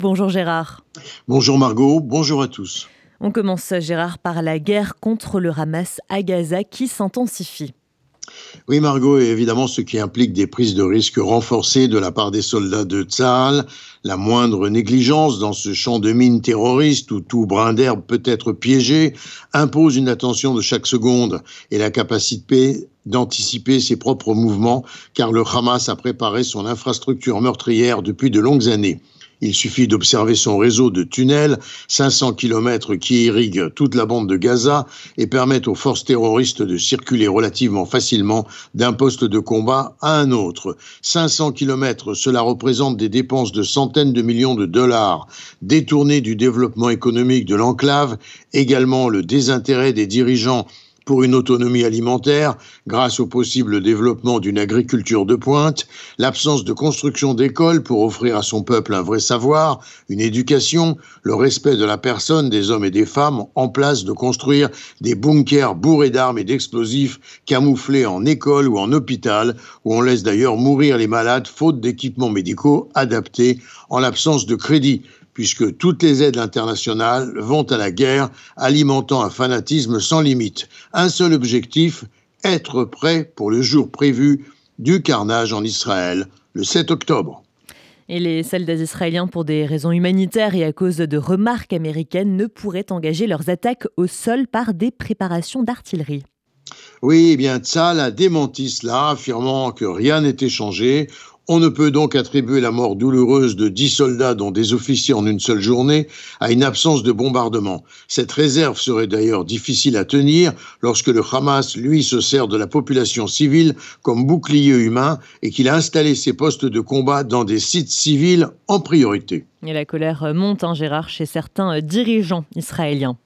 Bonjour Gérard. Bonjour Margot, bonjour à tous. On commence Gérard par la guerre contre le Hamas à Gaza qui s'intensifie. Oui, Margot, et évidemment, ce qui implique des prises de risques renforcées de la part des soldats de Tzahal, la moindre négligence dans ce champ de mines terroriste où tout brin d'herbe peut être piégé, impose une attention de chaque seconde et la capacité d'anticiper ses propres mouvements, car le Hamas a préparé son infrastructure meurtrière depuis de longues années. Il suffit d'observer son réseau de tunnels, 500 km qui irriguent toute la bande de Gaza et permettent aux forces terroristes de circuler relativement facilement d'un poste de combat à un autre. 500 km, cela représente des dépenses de centaines de millions de dollars, détournées du développement économique de l'enclave, également le désintérêt des dirigeants pour une autonomie alimentaire grâce au possible développement d'une agriculture de pointe, l'absence de construction d'écoles pour offrir à son peuple un vrai savoir, une éducation, le respect de la personne, des hommes et des femmes, en place de construire des bunkers bourrés d'armes et d'explosifs camouflés en école ou en hôpital, où on laisse d'ailleurs mourir les malades faute d'équipements médicaux adaptés en l'absence de crédit puisque toutes les aides internationales vont à la guerre, alimentant un fanatisme sans limite. Un seul objectif, être prêt pour le jour prévu du carnage en Israël, le 7 octobre. Et les soldats israéliens, pour des raisons humanitaires et à cause de remarques américaines, ne pourraient engager leurs attaques au sol par des préparations d'artillerie. Oui, eh bien, Tzal a démenti cela, affirmant que rien n'était changé. On ne peut donc attribuer la mort douloureuse de dix soldats, dont des officiers en une seule journée, à une absence de bombardement. Cette réserve serait d'ailleurs difficile à tenir lorsque le Hamas, lui, se sert de la population civile comme bouclier humain et qu'il a installé ses postes de combat dans des sites civils en priorité. Et la colère monte, hein, Gérard, chez certains dirigeants israéliens.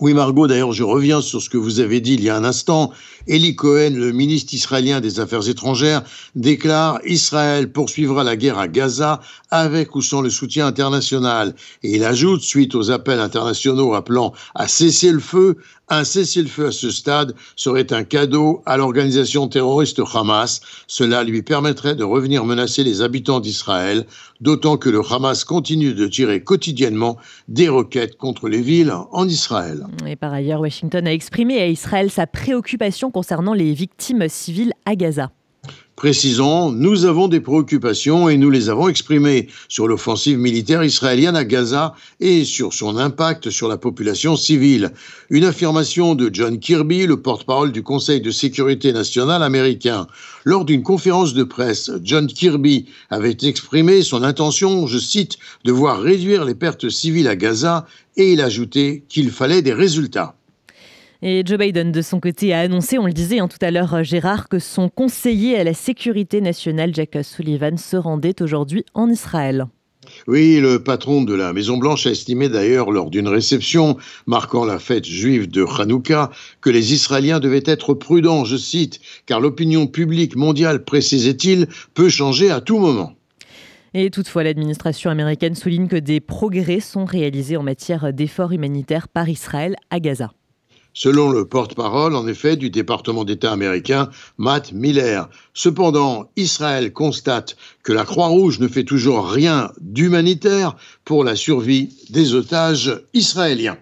Oui, Margot, d'ailleurs, je reviens sur ce que vous avez dit il y a un instant. Eli Cohen, le ministre israélien des Affaires étrangères, déclare Israël poursuivra la guerre à Gaza avec ou sans le soutien international. Et il ajoute, suite aux appels internationaux appelant à cesser le feu, un cessez-le-feu à ce stade serait un cadeau à l'organisation terroriste Hamas. Cela lui permettrait de revenir menacer les habitants d'Israël, d'autant que le Hamas continue de tirer quotidiennement des roquettes contre les villes en Israël. Et par ailleurs, Washington a exprimé à Israël sa préoccupation concernant les victimes civiles à Gaza. Précisons, nous avons des préoccupations et nous les avons exprimées sur l'offensive militaire israélienne à Gaza et sur son impact sur la population civile. Une affirmation de John Kirby, le porte-parole du Conseil de sécurité nationale américain. Lors d'une conférence de presse, John Kirby avait exprimé son intention, je cite, de voir réduire les pertes civiles à Gaza et il ajoutait qu'il fallait des résultats. Et Joe Biden, de son côté, a annoncé, on le disait hein, tout à l'heure, euh, Gérard, que son conseiller à la sécurité nationale, Jack Sullivan, se rendait aujourd'hui en Israël. Oui, le patron de la Maison-Blanche a estimé d'ailleurs lors d'une réception marquant la fête juive de Hanouka que les Israéliens devaient être prudents, je cite, car l'opinion publique mondiale, précisait-il, peut changer à tout moment. Et toutefois, l'administration américaine souligne que des progrès sont réalisés en matière d'efforts humanitaires par Israël à Gaza. Selon le porte-parole, en effet, du département d'État américain, Matt Miller. Cependant, Israël constate que la Croix-Rouge ne fait toujours rien d'humanitaire pour la survie des otages israéliens.